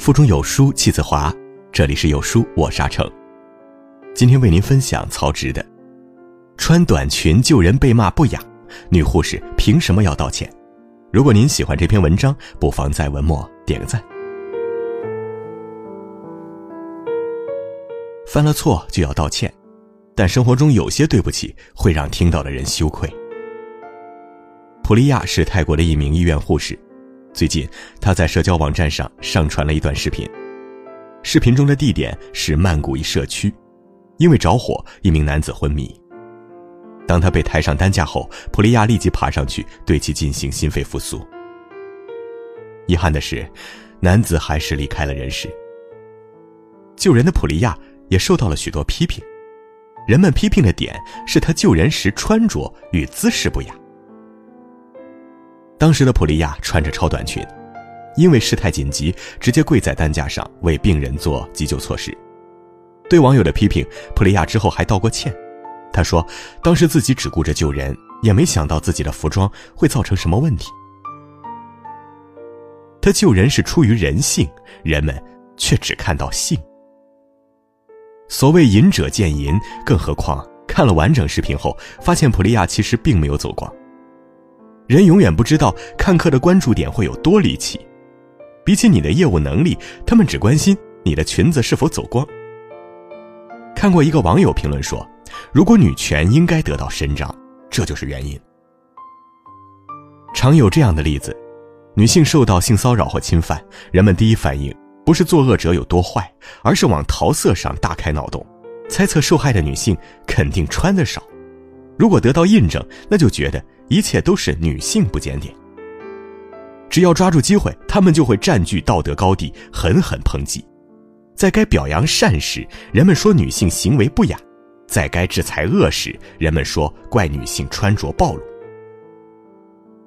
腹中有书气自华，这里是有书，我是阿成。今天为您分享曹植的《穿短裙救人被骂不雅，女护士凭什么要道歉》。如果您喜欢这篇文章，不妨在文末点个赞。犯了错就要道歉，但生活中有些对不起会让听到的人羞愧。普利亚是泰国的一名医院护士。最近，他在社交网站上上传了一段视频。视频中的地点是曼谷一社区，因为着火，一名男子昏迷。当他被抬上担架后，普利亚立即爬上去对其进行心肺复苏。遗憾的是，男子还是离开了人世。救人的普利亚也受到了许多批评，人们批评的点是他救人时穿着与姿势不雅。当时的普利亚穿着超短裙，因为事态紧急，直接跪在担架上为病人做急救措施。对网友的批评，普利亚之后还道过歉。他说：“当时自己只顾着救人，也没想到自己的服装会造成什么问题。他救人是出于人性，人们却只看到性。所谓仁者见仁，更何况看了完整视频后，发现普利亚其实并没有走光。”人永远不知道看客的关注点会有多离奇，比起你的业务能力，他们只关心你的裙子是否走光。看过一个网友评论说：“如果女权应该得到伸张，这就是原因。”常有这样的例子：女性受到性骚扰或侵犯，人们第一反应不是作恶者有多坏，而是往桃色上大开脑洞，猜测受害的女性肯定穿的少。如果得到印证，那就觉得。一切都是女性不检点。只要抓住机会，他们就会占据道德高地，狠狠抨击。在该表扬善时，人们说女性行为不雅；在该制裁恶时，人们说怪女性穿着暴露。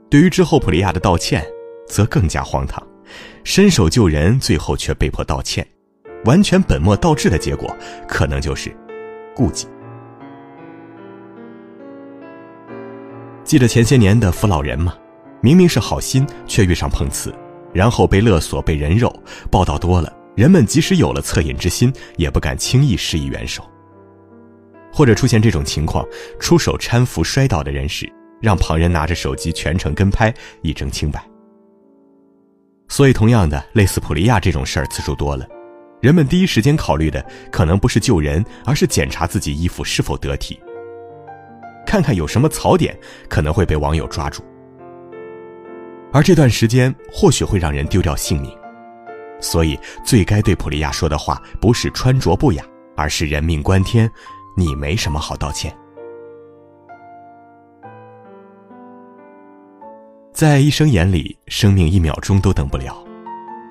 对于之后普利亚的道歉，则更加荒唐。伸手救人，最后却被迫道歉，完全本末倒置的结果，可能就是顾忌。记得前些年的扶老人吗？明明是好心，却遇上碰瓷，然后被勒索、被人肉。报道多了，人们即使有了恻隐之心，也不敢轻易施以援手。或者出现这种情况，出手搀扶摔倒的人时，让旁人拿着手机全程跟拍，以证清白。所以，同样的，类似普利亚这种事儿次数多了，人们第一时间考虑的可能不是救人，而是检查自己衣服是否得体。看看有什么槽点可能会被网友抓住，而这段时间或许会让人丢掉性命，所以最该对普利亚说的话不是穿着不雅，而是人命关天，你没什么好道歉。在医生眼里，生命一秒钟都等不了。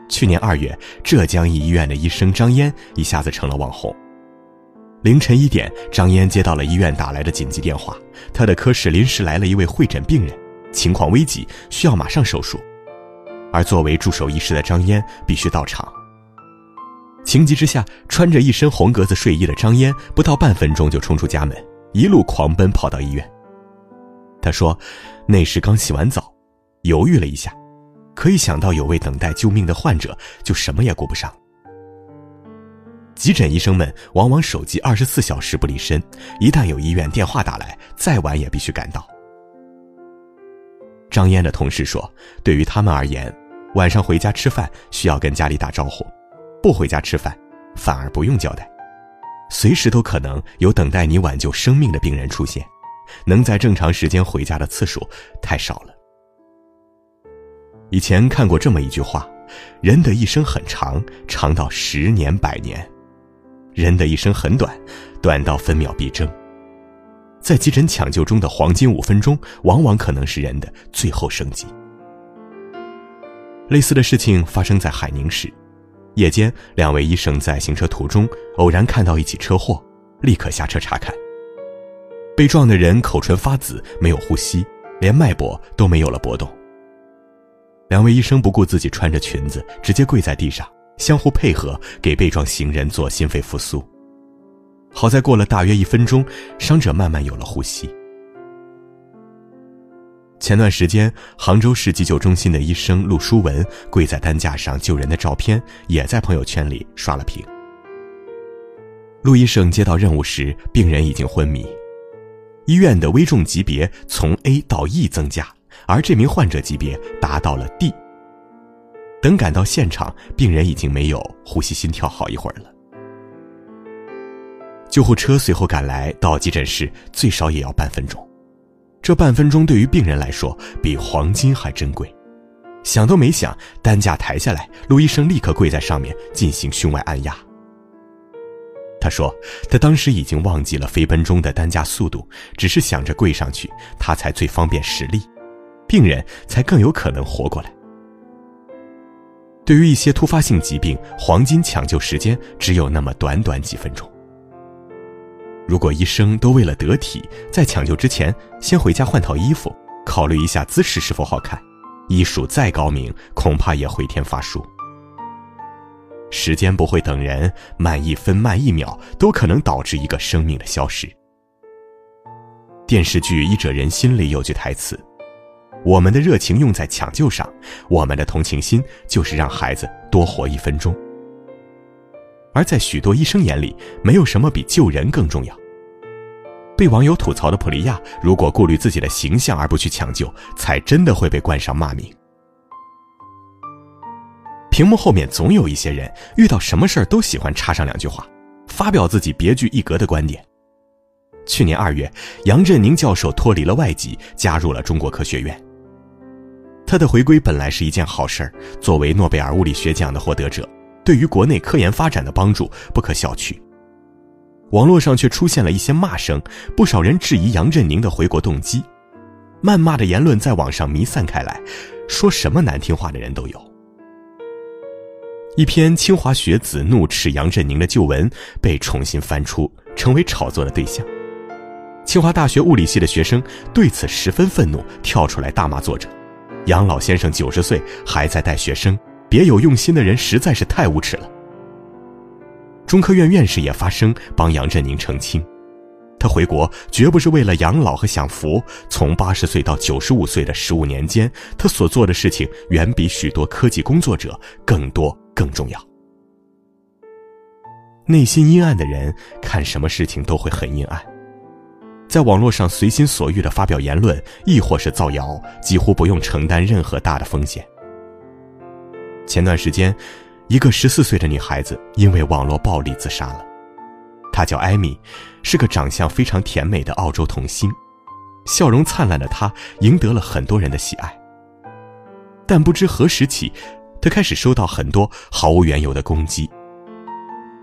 去年二月，浙江一医院的医生张嫣一下子成了网红。凌晨一点，张嫣接到了医院打来的紧急电话，她的科室临时来了一位会诊病人，情况危急，需要马上手术。而作为驻守医师的张嫣必须到场。情急之下，穿着一身红格子睡衣的张嫣不到半分钟就冲出家门，一路狂奔跑到医院。她说：“那时刚洗完澡，犹豫了一下，可以想到有位等待救命的患者，就什么也顾不上。”急诊医生们往往手机二十四小时不离身，一旦有医院电话打来，再晚也必须赶到。张嫣的同事说：“对于他们而言，晚上回家吃饭需要跟家里打招呼，不回家吃饭反而不用交代，随时都可能有等待你挽救生命的病人出现，能在正常时间回家的次数太少了。”以前看过这么一句话：“人的一生很长，长到十年百年。”人的一生很短，短到分秒必争。在急诊抢救中的黄金五分钟，往往可能是人的最后生机。类似的事情发生在海宁市，夜间，两位医生在行车途中偶然看到一起车祸，立刻下车查看。被撞的人口唇发紫，没有呼吸，连脉搏都没有了波动。两位医生不顾自己穿着裙子，直接跪在地上。相互配合，给被撞行人做心肺复苏。好在过了大约一分钟，伤者慢慢有了呼吸。前段时间，杭州市急救中心的医生陆书文跪在担架上救人的照片，也在朋友圈里刷了屏。陆医生接到任务时，病人已经昏迷，医院的危重级别从 A 到 E 增加，而这名患者级别达到了 D。等赶到现场，病人已经没有呼吸、心跳好一会儿了。救护车随后赶来，到急诊室最少也要半分钟。这半分钟对于病人来说比黄金还珍贵，想都没想，担架抬下来，陆医生立刻跪在上面进行胸外按压。他说：“他当时已经忘记了飞奔中的担架速度，只是想着跪上去，他才最方便实力，病人才更有可能活过来。”对于一些突发性疾病，黄金抢救时间只有那么短短几分钟。如果医生都为了得体，在抢救之前先回家换套衣服，考虑一下姿势是否好看，医术再高明，恐怕也回天乏术。时间不会等人，慢一分慢一秒都可能导致一个生命的消失。电视剧《医者仁心》里有句台词：“我们的热情用在抢救上，我们的同情心就是让孩子多活一分钟。”而在许多医生眼里，没有什么比救人更重要。被网友吐槽的普利亚，如果顾虑自己的形象而不去抢救，才真的会被冠上骂名。屏幕后面总有一些人，遇到什么事儿都喜欢插上两句话，发表自己别具一格的观点。去年二月，杨振宁教授脱离了外籍，加入了中国科学院。他的回归本来是一件好事儿，作为诺贝尔物理学奖的获得者。对于国内科研发展的帮助不可小觑。网络上却出现了一些骂声，不少人质疑杨振宁的回国动机，谩骂的言论在网上弥散开来，说什么难听话的人都有。一篇清华学子怒斥杨振宁的旧文被重新翻出，成为炒作的对象。清华大学物理系的学生对此十分愤怒，跳出来大骂作者：“杨老先生九十岁还在带学生。”别有用心的人实在是太无耻了。中科院院士也发声帮杨振宁澄清，他回国绝不是为了养老和享福。从八十岁到九十五岁的十五年间，他所做的事情远比许多科技工作者更多更重要。内心阴暗的人看什么事情都会很阴暗，在网络上随心所欲的发表言论，亦或是造谣，几乎不用承担任何大的风险。前段时间，一个十四岁的女孩子因为网络暴力自杀了。她叫艾米，是个长相非常甜美的澳洲童星，笑容灿烂的她赢得了很多人的喜爱。但不知何时起，她开始收到很多毫无缘由的攻击。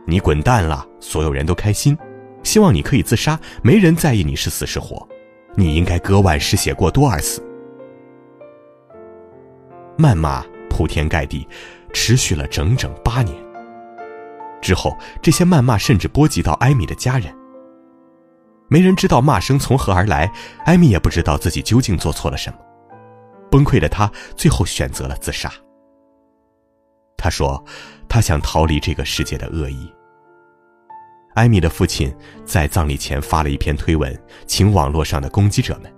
你滚蛋了！所有人都开心，希望你可以自杀，没人在意你是死是活。你应该割腕失血过多而死。谩骂。铺天盖地，持续了整整八年。之后，这些谩骂甚至波及到艾米的家人。没人知道骂声从何而来，艾米也不知道自己究竟做错了什么。崩溃的她最后选择了自杀。他说：“他想逃离这个世界的恶意。”艾米的父亲在葬礼前发了一篇推文，请网络上的攻击者们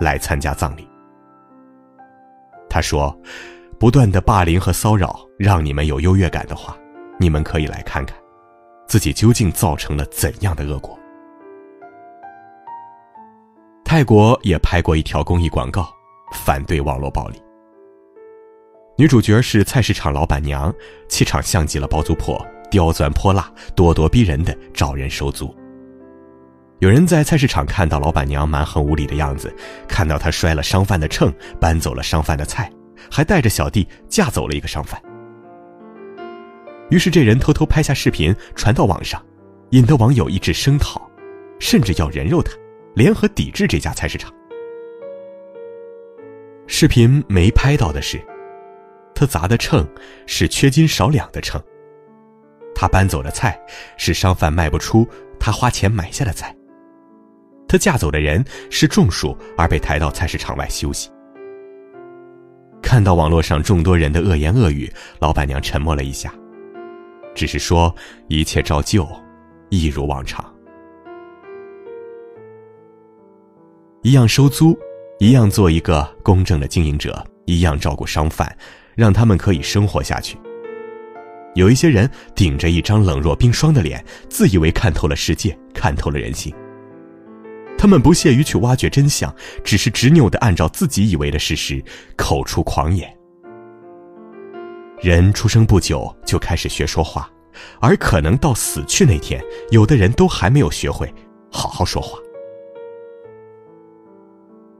来参加葬礼。他说。不断的霸凌和骚扰让你们有优越感的话，你们可以来看看，自己究竟造成了怎样的恶果。泰国也拍过一条公益广告，反对网络暴力。女主角是菜市场老板娘，气场像极了包租婆，刁钻泼辣、咄咄逼人的找人收租。有人在菜市场看到老板娘蛮横无理的样子，看到她摔了商贩的秤，搬走了商贩的菜。还带着小弟架走了一个商贩，于是这人偷偷拍下视频传到网上，引得网友一致声讨，甚至要人肉他，联合抵制这家菜市场。视频没拍到的是，他砸的秤是缺斤少两的秤，他搬走的菜是商贩卖不出他花钱买下的菜，他嫁走的人是中暑而被抬到菜市场外休息。看到网络上众多人的恶言恶语，老板娘沉默了一下，只是说一切照旧，一如往常。一样收租，一样做一个公正的经营者，一样照顾商贩，让他们可以生活下去。有一些人顶着一张冷若冰霜的脸，自以为看透了世界，看透了人性。他们不屑于去挖掘真相，只是执拗的按照自己以为的事实口出狂言。人出生不久就开始学说话，而可能到死去那天，有的人都还没有学会好好说话。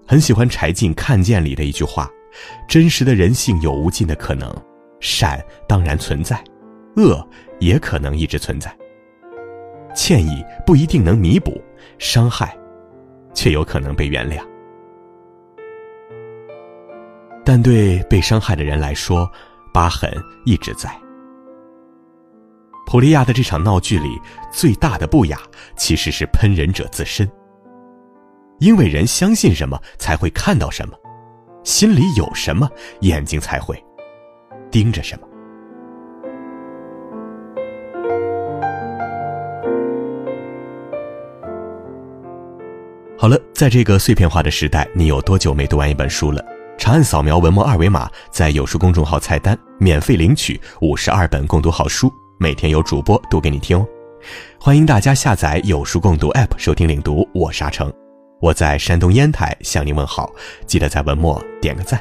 很喜欢柴静《看见》里的一句话：“真实的人性有无尽的可能，善当然存在。”恶也可能一直存在，歉意不一定能弥补伤害，却有可能被原谅。但对被伤害的人来说，疤痕一直在。普利亚的这场闹剧里，最大的不雅其实是喷人者自身。因为人相信什么，才会看到什么；心里有什么，眼睛才会盯着什么。好了，在这个碎片化的时代，你有多久没读完一本书了？长按扫描文末二维码，在有书公众号菜单免费领取五十二本共读好书，每天有主播读给你听哦。欢迎大家下载有书共读 APP 收听领读，我沙成，我在山东烟台向您问好，记得在文末点个赞。